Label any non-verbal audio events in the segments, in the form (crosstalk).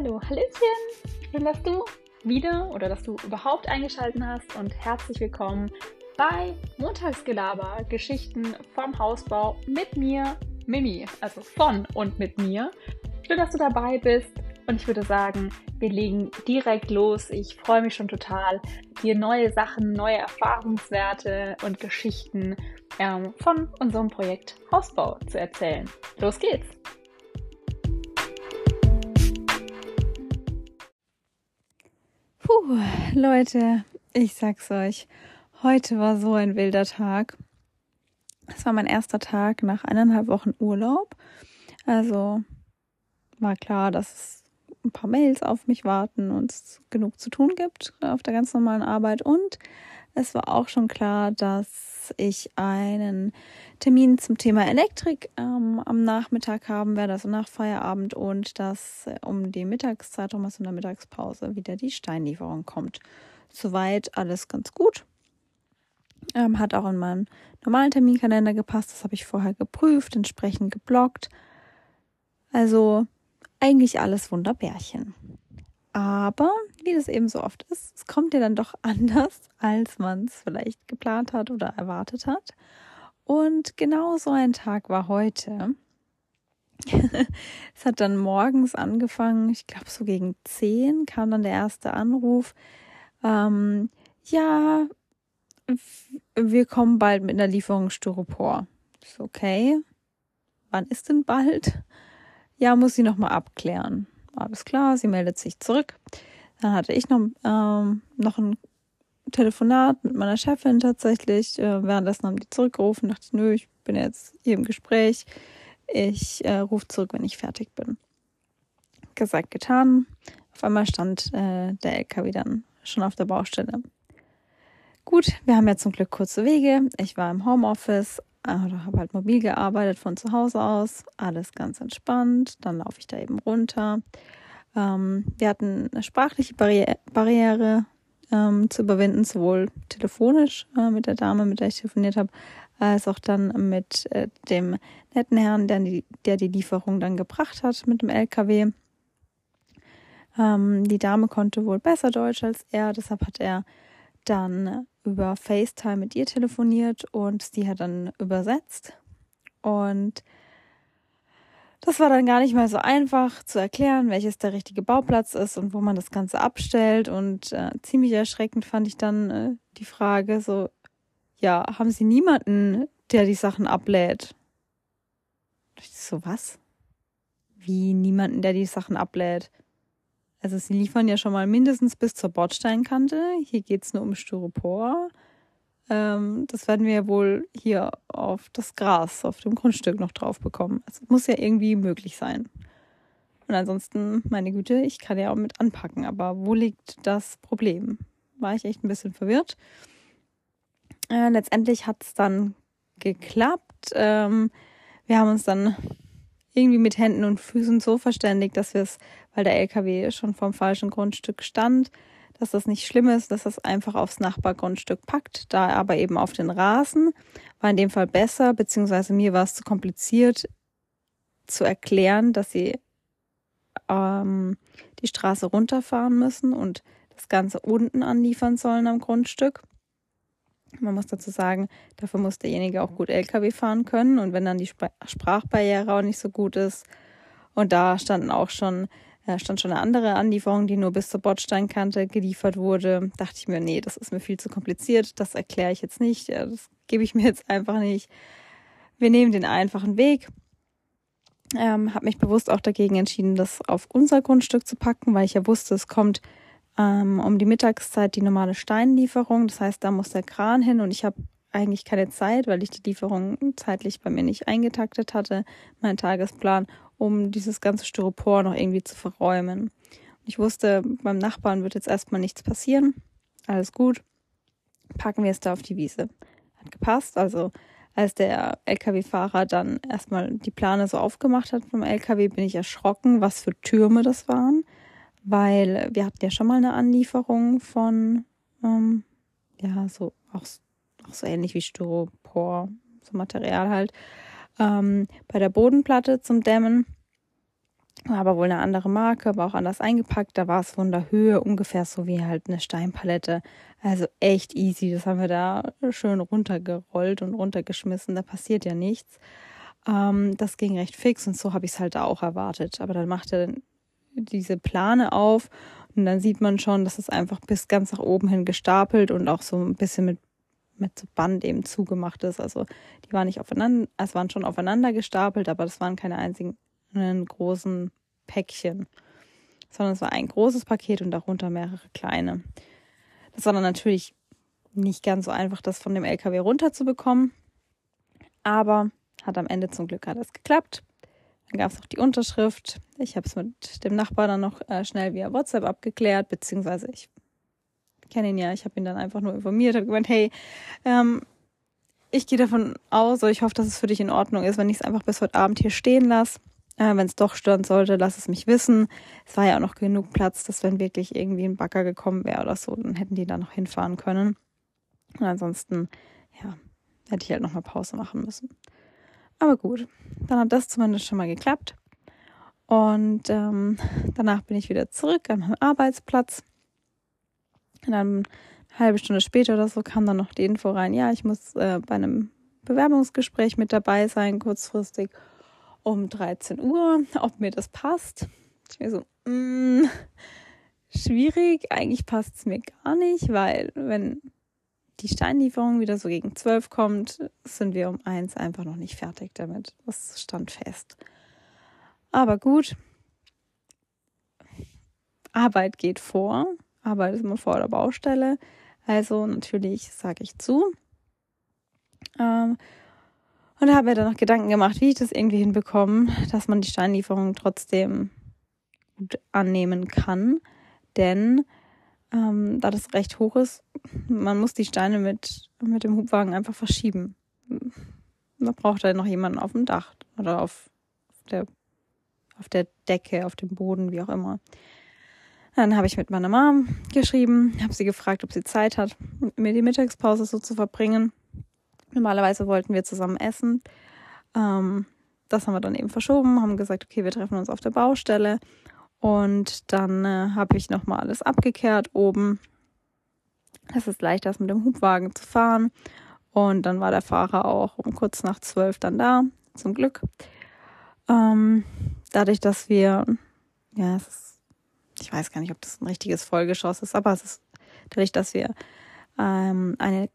Hallo, Hallöchen! Schön, dass du wieder oder dass du überhaupt eingeschaltet hast und herzlich willkommen bei Montagsgelaber, Geschichten vom Hausbau mit mir, Mimi, also von und mit mir. Schön, dass du dabei bist und ich würde sagen, wir legen direkt los. Ich freue mich schon total, dir neue Sachen, neue Erfahrungswerte und Geschichten ähm, von unserem Projekt Hausbau zu erzählen. Los geht's! Puh, Leute, ich sag's euch, heute war so ein wilder Tag. Es war mein erster Tag nach eineinhalb Wochen Urlaub. Also war klar, dass es ein paar Mails auf mich warten und es genug zu tun gibt auf der ganz normalen Arbeit. Und es war auch schon klar, dass ich einen Termin zum Thema Elektrik ähm, am Nachmittag haben werde, also nach Feierabend und dass äh, um die Mittagszeit, um was in der Mittagspause wieder die Steinlieferung kommt. Soweit alles ganz gut. Ähm, hat auch in meinen normalen Terminkalender gepasst. Das habe ich vorher geprüft, entsprechend geblockt. Also eigentlich alles Wunderbärchen. Aber wie das eben so oft ist, es kommt ja dann doch (laughs) anders, als man es vielleicht geplant hat oder erwartet hat. Und genau so ein Tag war heute. (laughs) es hat dann morgens angefangen, ich glaube so gegen 10 kam dann der erste Anruf. Ähm, ja, wir kommen bald mit einer Lieferung Styropor. Ist okay. Wann ist denn bald? Ja, muss sie nochmal abklären. Alles klar, sie meldet sich zurück. Dann hatte ich noch, ähm, noch ein Telefonat mit meiner Chefin tatsächlich. Äh, währenddessen haben die zurückgerufen, dachte, nö, ich bin jetzt hier im Gespräch. Ich äh, rufe zurück, wenn ich fertig bin. Gesagt, getan. Auf einmal stand äh, der LKW dann schon auf der Baustelle. Gut, wir haben ja zum Glück kurze Wege. Ich war im Homeoffice, oder habe halt mobil gearbeitet von zu Hause aus. Alles ganz entspannt. Dann laufe ich da eben runter. Ähm, wir hatten eine sprachliche Barriere, Barriere ähm, zu überwinden, sowohl telefonisch äh, mit der Dame, mit der ich telefoniert habe, als auch dann mit äh, dem netten Herrn, der die, der die Lieferung dann gebracht hat mit dem LKW. Ähm, die Dame konnte wohl besser Deutsch als er, deshalb hat er dann über FaceTime mit ihr telefoniert und sie hat dann übersetzt. Und das war dann gar nicht mal so einfach zu erklären, welches der richtige Bauplatz ist und wo man das Ganze abstellt. Und äh, ziemlich erschreckend fand ich dann äh, die Frage so, ja, haben Sie niemanden, der die Sachen ablädt? Ich so, was? Wie niemanden, der die Sachen ablädt? Also sie liefern ja schon mal mindestens bis zur Bordsteinkante. Hier geht es nur um Styropor. Ähm, das werden wir ja wohl hier auf das Gras, auf dem Grundstück noch drauf bekommen. Es muss ja irgendwie möglich sein. Und ansonsten, meine Güte, ich kann ja auch mit anpacken. Aber wo liegt das Problem? War ich echt ein bisschen verwirrt. Äh, letztendlich hat es dann geklappt. Ähm, wir haben uns dann irgendwie mit Händen und Füßen so verständigt, dass wir es, weil der LKW schon vom falschen Grundstück stand, dass das nicht schlimm ist, dass es einfach aufs Nachbargrundstück packt, da aber eben auf den Rasen war in dem Fall besser, beziehungsweise mir war es zu kompliziert zu erklären, dass sie ähm, die Straße runterfahren müssen und das Ganze unten anliefern sollen am Grundstück. Man muss dazu sagen, dafür muss derjenige auch gut LKW fahren können. Und wenn dann die Sprachbarriere auch nicht so gut ist, und da standen auch schon, äh, stand schon eine andere Anlieferung, die nur bis zur Bordsteinkante geliefert wurde, dachte ich mir, nee, das ist mir viel zu kompliziert, das erkläre ich jetzt nicht, das gebe ich mir jetzt einfach nicht. Wir nehmen den einfachen Weg. Ähm, habe mich bewusst auch dagegen entschieden, das auf unser Grundstück zu packen, weil ich ja wusste, es kommt ähm, um die Mittagszeit die normale Steinlieferung. Das heißt, da muss der Kran hin und ich habe eigentlich keine Zeit, weil ich die Lieferung zeitlich bei mir nicht eingetaktet hatte, mein Tagesplan, um dieses ganze Styropor noch irgendwie zu verräumen. Und ich wusste, beim Nachbarn wird jetzt erstmal nichts passieren. Alles gut. Packen wir es da auf die Wiese. Hat gepasst. Also als der LKW-Fahrer dann erstmal die Plane so aufgemacht hat vom LKW, bin ich erschrocken, was für Türme das waren weil wir hatten ja schon mal eine Anlieferung von, ähm, ja, so auch, auch so ähnlich wie Styropor, so Material halt, ähm, bei der Bodenplatte zum Dämmen. War aber wohl eine andere Marke, aber auch anders eingepackt. Da war es von der Höhe ungefähr so wie halt eine Steinpalette. Also echt easy. Das haben wir da schön runtergerollt und runtergeschmissen. Da passiert ja nichts. Ähm, das ging recht fix und so habe ich es halt auch erwartet. Aber dann macht er diese Plane auf und dann sieht man schon, dass es einfach bis ganz nach oben hin gestapelt und auch so ein bisschen mit, mit so Band eben zugemacht ist. Also die waren nicht aufeinander, es waren schon aufeinander gestapelt, aber das waren keine einzigen großen Päckchen, sondern es war ein großes Paket und darunter mehrere kleine. Das war dann natürlich nicht ganz so einfach, das von dem LKW runterzubekommen, aber hat am Ende zum Glück alles geklappt. Dann gab es noch die Unterschrift. Ich habe es mit dem Nachbar dann noch äh, schnell via WhatsApp abgeklärt, beziehungsweise ich kenne ihn ja, ich habe ihn dann einfach nur informiert, habe gemeint, hey, ähm, ich gehe davon aus, oder ich hoffe, dass es für dich in Ordnung ist, wenn ich es einfach bis heute Abend hier stehen lasse. Äh, wenn es doch stören sollte, lass es mich wissen. Es war ja auch noch genug Platz, dass wenn wirklich irgendwie ein Bagger gekommen wäre oder so, dann hätten die da noch hinfahren können. Und ansonsten, ja, hätte ich halt nochmal Pause machen müssen. Aber gut, dann hat das zumindest schon mal geklappt. Und ähm, danach bin ich wieder zurück an meinem Arbeitsplatz. Und dann eine halbe Stunde später oder so kam dann noch die Info rein, ja, ich muss äh, bei einem Bewerbungsgespräch mit dabei sein, kurzfristig um 13 Uhr, ob mir das passt. Ich mir so, mh, mm, schwierig, eigentlich passt es mir gar nicht, weil wenn die Steinlieferung wieder so gegen zwölf kommt, sind wir um eins einfach noch nicht fertig damit. Das stand fest. Aber gut. Arbeit geht vor. Arbeit ist immer vor der Baustelle. Also natürlich sage ich zu. Ähm, und habe mir dann noch Gedanken gemacht, wie ich das irgendwie hinbekomme, dass man die Steinlieferung trotzdem gut annehmen kann. Denn ähm, da das recht hoch ist, man muss die Steine mit, mit dem Hubwagen einfach verschieben. Man braucht da noch jemanden auf dem Dach oder auf der, auf der Decke, auf dem Boden, wie auch immer. Dann habe ich mit meiner Mom geschrieben, habe sie gefragt, ob sie Zeit hat, mir die Mittagspause so zu verbringen. Normalerweise wollten wir zusammen essen. Ähm, das haben wir dann eben verschoben, haben gesagt, okay, wir treffen uns auf der Baustelle. Und dann äh, habe ich nochmal alles abgekehrt oben. Es ist leichter, mit dem Hubwagen zu fahren. Und dann war der Fahrer auch um kurz nach zwölf dann da, zum Glück. Ähm, dadurch, dass wir, ja, ist, ich weiß gar nicht, ob das ein richtiges Vollgeschoss ist, aber es ist dadurch, dass wir ähm, eine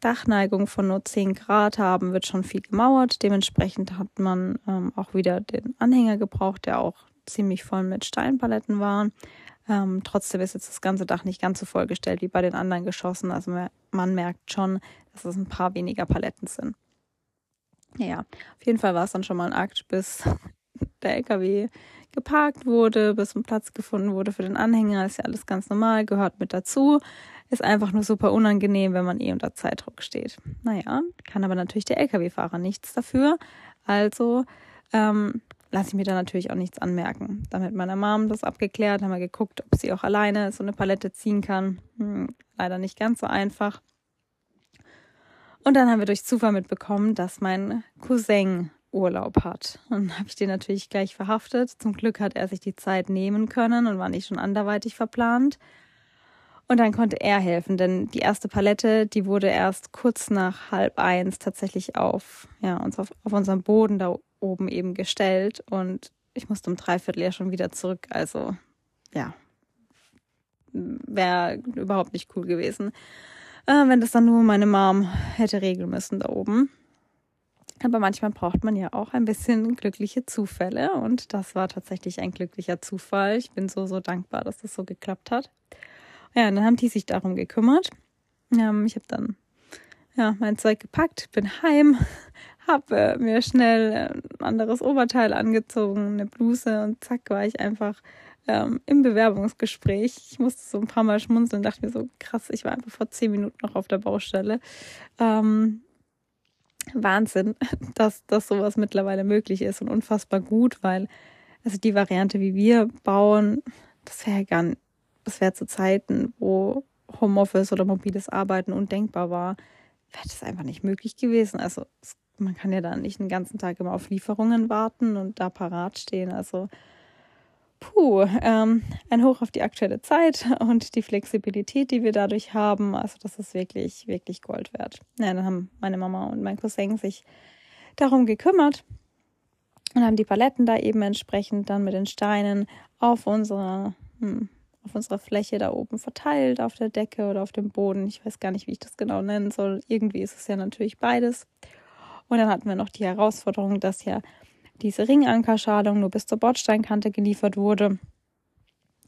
Dachneigung von nur 10 Grad haben, wird schon viel gemauert. Dementsprechend hat man ähm, auch wieder den Anhänger gebraucht, der auch ziemlich voll mit Steinpaletten waren. Ähm, trotzdem ist jetzt das ganze Dach nicht ganz so vollgestellt wie bei den anderen Geschossen. Also man merkt schon, dass es ein paar weniger Paletten sind. Ja, auf jeden Fall war es dann schon mal ein Akt, bis (laughs) der LKW geparkt wurde, bis ein Platz gefunden wurde für den Anhänger. Ist ja alles ganz normal, gehört mit dazu. Ist einfach nur super unangenehm, wenn man eh unter Zeitdruck steht. Naja, kann aber natürlich der LKW-Fahrer nichts dafür. Also ähm, lasse ich mir da natürlich auch nichts anmerken. Dann mit meiner Mom das abgeklärt, haben wir geguckt, ob sie auch alleine so eine Palette ziehen kann. Hm, leider nicht ganz so einfach. Und dann haben wir durch Zufall mitbekommen, dass mein Cousin Urlaub hat. Und dann habe ich den natürlich gleich verhaftet. Zum Glück hat er sich die Zeit nehmen können und war nicht schon anderweitig verplant. Und dann konnte er helfen, denn die erste Palette, die wurde erst kurz nach halb eins tatsächlich auf, ja, uns auf, auf unserem Boden da oben eben gestellt und ich musste um dreiviertel ja schon wieder zurück. Also ja, wäre überhaupt nicht cool gewesen, äh, wenn das dann nur meine Mom hätte regeln müssen da oben. Aber manchmal braucht man ja auch ein bisschen glückliche Zufälle und das war tatsächlich ein glücklicher Zufall. Ich bin so, so dankbar, dass das so geklappt hat. Ja, und dann haben die sich darum gekümmert. Ähm, ich habe dann ja, mein Zeug gepackt, bin heim, habe mir schnell ein anderes Oberteil angezogen, eine Bluse und zack war ich einfach ähm, im Bewerbungsgespräch. Ich musste so ein paar Mal schmunzeln, dachte mir so krass, ich war einfach vor zehn Minuten noch auf der Baustelle. Ähm, Wahnsinn, (laughs) dass, dass sowas mittlerweile möglich ist und unfassbar gut, weil also die Variante, wie wir bauen, das wäre nicht, das wäre zu Zeiten, wo Homeoffice oder mobiles Arbeiten undenkbar war, wäre das einfach nicht möglich gewesen. Also man kann ja da nicht den ganzen Tag immer auf Lieferungen warten und da parat stehen. Also puh, ähm, ein Hoch auf die aktuelle Zeit und die Flexibilität, die wir dadurch haben. Also das ist wirklich, wirklich Gold wert. Ja, dann haben meine Mama und mein Cousin sich darum gekümmert und haben die Paletten da eben entsprechend dann mit den Steinen auf unserer, hm, auf unserer Fläche da oben verteilt, auf der Decke oder auf dem Boden. Ich weiß gar nicht, wie ich das genau nennen soll. Irgendwie ist es ja natürlich beides. Und dann hatten wir noch die Herausforderung, dass ja diese Ringankerschalung nur bis zur Bordsteinkante geliefert wurde.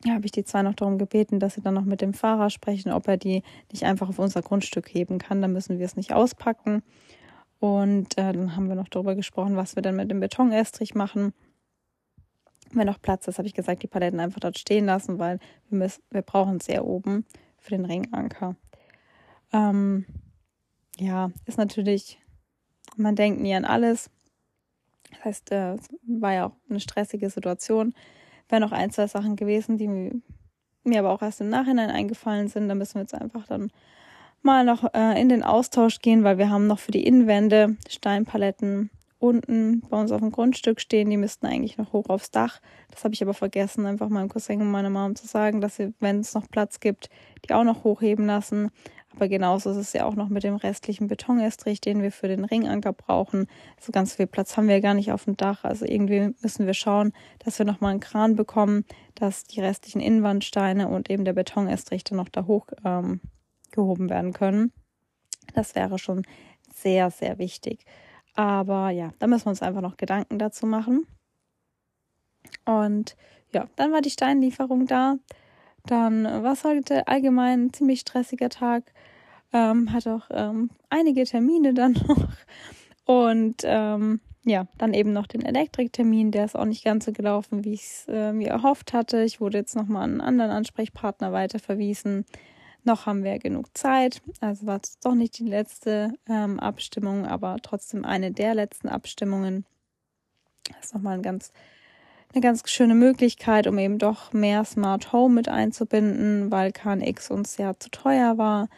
Ja, habe ich die zwei noch darum gebeten, dass sie dann noch mit dem Fahrer sprechen, ob er die nicht einfach auf unser Grundstück heben kann. Dann müssen wir es nicht auspacken. Und äh, dann haben wir noch darüber gesprochen, was wir dann mit dem Betonestrich machen. Wenn noch Platz ist, habe ich gesagt, die Paletten einfach dort stehen lassen, weil wir, müssen, wir brauchen es sehr oben für den Ringanker. Ähm, ja, ist natürlich, man denkt nie an alles. Das heißt, äh, es war ja auch eine stressige Situation. Wären noch ein, zwei Sachen gewesen, die mir aber auch erst im Nachhinein eingefallen sind. Da müssen wir jetzt einfach dann mal noch äh, in den Austausch gehen, weil wir haben noch für die Innenwände Steinpaletten unten bei uns auf dem Grundstück stehen. Die müssten eigentlich noch hoch aufs Dach. Das habe ich aber vergessen, einfach meinem Cousin und meiner Mom zu sagen, dass sie, wenn es noch Platz gibt, die auch noch hochheben lassen. Aber genauso ist es ja auch noch mit dem restlichen Betonestrich, den wir für den Ringanker brauchen. So ganz viel Platz haben wir gar nicht auf dem Dach. Also irgendwie müssen wir schauen, dass wir nochmal einen Kran bekommen, dass die restlichen Innenwandsteine und eben der Betonestrich dann noch da hoch ähm, gehoben werden können. Das wäre schon sehr, sehr wichtig. Aber ja, da müssen wir uns einfach noch Gedanken dazu machen. Und ja, dann war die Steinlieferung da. Dann war es heute allgemein ein ziemlich stressiger Tag. Ähm, hat auch ähm, einige Termine dann (laughs) noch. Und ähm, ja, dann eben noch den Elektriktermin, der ist auch nicht ganz so gelaufen, wie ich es äh, mir erhofft hatte. Ich wurde jetzt nochmal an einen anderen Ansprechpartner weiterverwiesen. Noch haben wir genug Zeit. Also war es doch nicht die letzte ähm, Abstimmung, aber trotzdem eine der letzten Abstimmungen. Das ist nochmal ein ganz eine ganz schöne Möglichkeit, um eben doch mehr Smart Home mit einzubinden, weil KNX uns ja zu teuer war.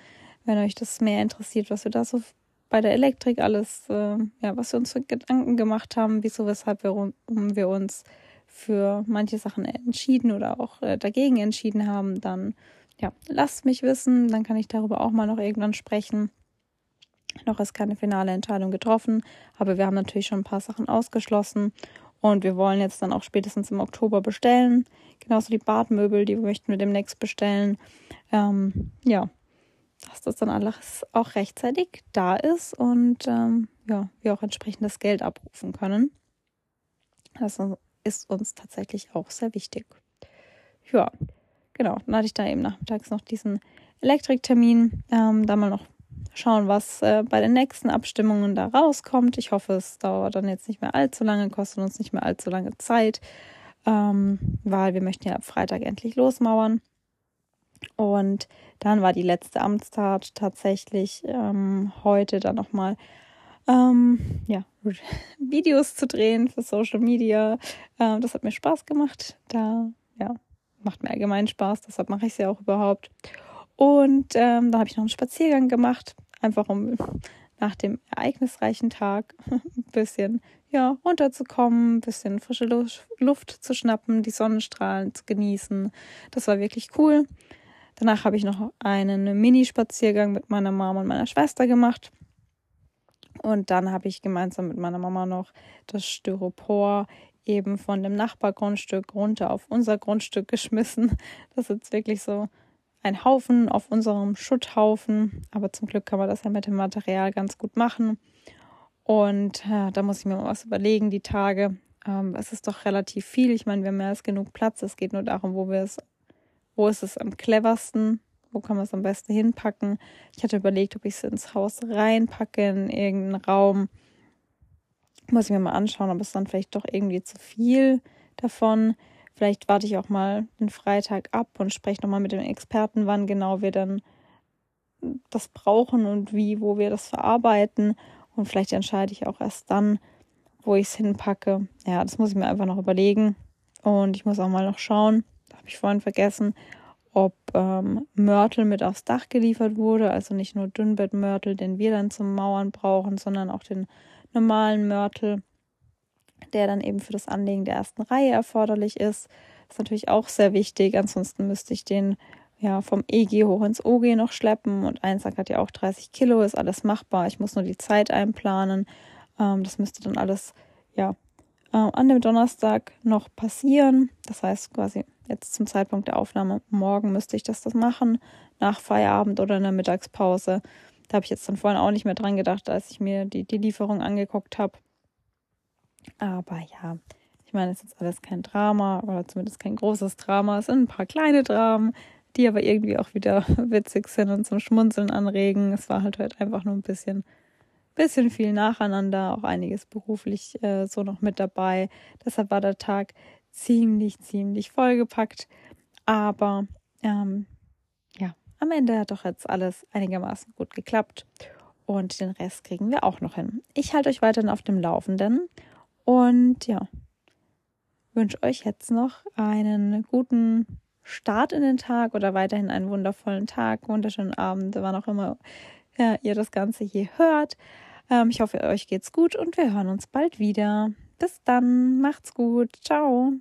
Wenn euch das mehr interessiert, was wir da so bei der Elektrik alles, äh, ja, was wir uns für Gedanken gemacht haben, wieso, weshalb wir, um, wir uns für manche Sachen entschieden oder auch äh, dagegen entschieden haben, dann ja, lasst mich wissen, dann kann ich darüber auch mal noch irgendwann sprechen. Noch ist keine finale Entscheidung getroffen, aber wir haben natürlich schon ein paar Sachen ausgeschlossen und wir wollen jetzt dann auch spätestens im Oktober bestellen. Genauso die Badmöbel, die möchten wir demnächst bestellen. Ähm, ja, dass das dann alles auch rechtzeitig da ist und ähm, ja, wir auch entsprechend das Geld abrufen können. Das ist uns tatsächlich auch sehr wichtig. Ja, genau. Dann hatte ich da eben nachmittags noch diesen Elektriktermin. Ähm, da mal noch schauen, was äh, bei den nächsten Abstimmungen da rauskommt. Ich hoffe, es dauert dann jetzt nicht mehr allzu lange, kostet uns nicht mehr allzu lange Zeit, ähm, weil wir möchten ja ab Freitag endlich losmauern. Und dann war die letzte Amtstat tatsächlich ähm, heute dann nochmal ähm, ja, (laughs) Videos zu drehen für Social Media. Ähm, das hat mir Spaß gemacht. Da, ja, macht mir allgemein Spaß, deshalb mache ich es ja auch überhaupt. Und ähm, da habe ich noch einen Spaziergang gemacht, einfach um nach dem ereignisreichen Tag (laughs) ein bisschen ja, runterzukommen, ein bisschen frische Luft zu schnappen, die Sonnenstrahlen zu genießen. Das war wirklich cool. Danach habe ich noch einen Mini-Spaziergang mit meiner Mama und meiner Schwester gemacht. Und dann habe ich gemeinsam mit meiner Mama noch das Styropor eben von dem Nachbargrundstück runter auf unser Grundstück (laughs) geschmissen. Das ist wirklich so ein Haufen auf unserem Schutthaufen. Aber zum Glück kann man das ja mit dem Material ganz gut machen. Und äh, da muss ich mir mal was überlegen, die Tage. Ähm, es ist doch relativ viel. Ich meine, wir haben mehr als genug Platz. Es geht nur darum, wo wir es, wo ist es am cleversten, wo kann man es am besten hinpacken. Ich hatte überlegt, ob ich es ins Haus reinpacke, in irgendeinen Raum. Muss ich mir mal anschauen, ob es dann vielleicht doch irgendwie zu viel davon. Vielleicht warte ich auch mal den Freitag ab und spreche nochmal mit dem Experten, wann genau wir dann das brauchen und wie, wo wir das verarbeiten. Und vielleicht entscheide ich auch erst dann, wo ich es hinpacke. Ja, das muss ich mir einfach noch überlegen. Und ich muss auch mal noch schauen, habe ich vorhin vergessen, ob ähm, Mörtel mit aufs Dach geliefert wurde. Also nicht nur Dünnbettmörtel, den wir dann zum Mauern brauchen, sondern auch den normalen Mörtel der dann eben für das Anlegen der ersten Reihe erforderlich ist. Ist natürlich auch sehr wichtig. Ansonsten müsste ich den ja vom EG hoch ins OG noch schleppen und ein Sack hat ja auch 30 Kilo, ist alles machbar. Ich muss nur die Zeit einplanen. Ähm, das müsste dann alles ja äh, an dem Donnerstag noch passieren. Das heißt quasi jetzt zum Zeitpunkt der Aufnahme morgen müsste ich das, das machen, nach Feierabend oder in der Mittagspause. Da habe ich jetzt dann vorhin auch nicht mehr dran gedacht, als ich mir die, die Lieferung angeguckt habe. Aber ja, ich meine, es ist alles kein Drama oder zumindest kein großes Drama. Es sind ein paar kleine Dramen, die aber irgendwie auch wieder (laughs) witzig sind und zum Schmunzeln anregen. Es war halt heute einfach nur ein bisschen, bisschen viel nacheinander, auch einiges beruflich äh, so noch mit dabei. Deshalb war der Tag ziemlich, ziemlich vollgepackt. Aber ähm, ja, am Ende hat doch jetzt alles einigermaßen gut geklappt. Und den Rest kriegen wir auch noch hin. Ich halte euch weiterhin auf dem Laufenden. Und ja, wünsche euch jetzt noch einen guten Start in den Tag oder weiterhin einen wundervollen Tag, wunderschönen Abend, wann auch immer ja, ihr das Ganze hier hört. Ähm, ich hoffe, euch geht's gut und wir hören uns bald wieder. Bis dann, macht's gut, ciao.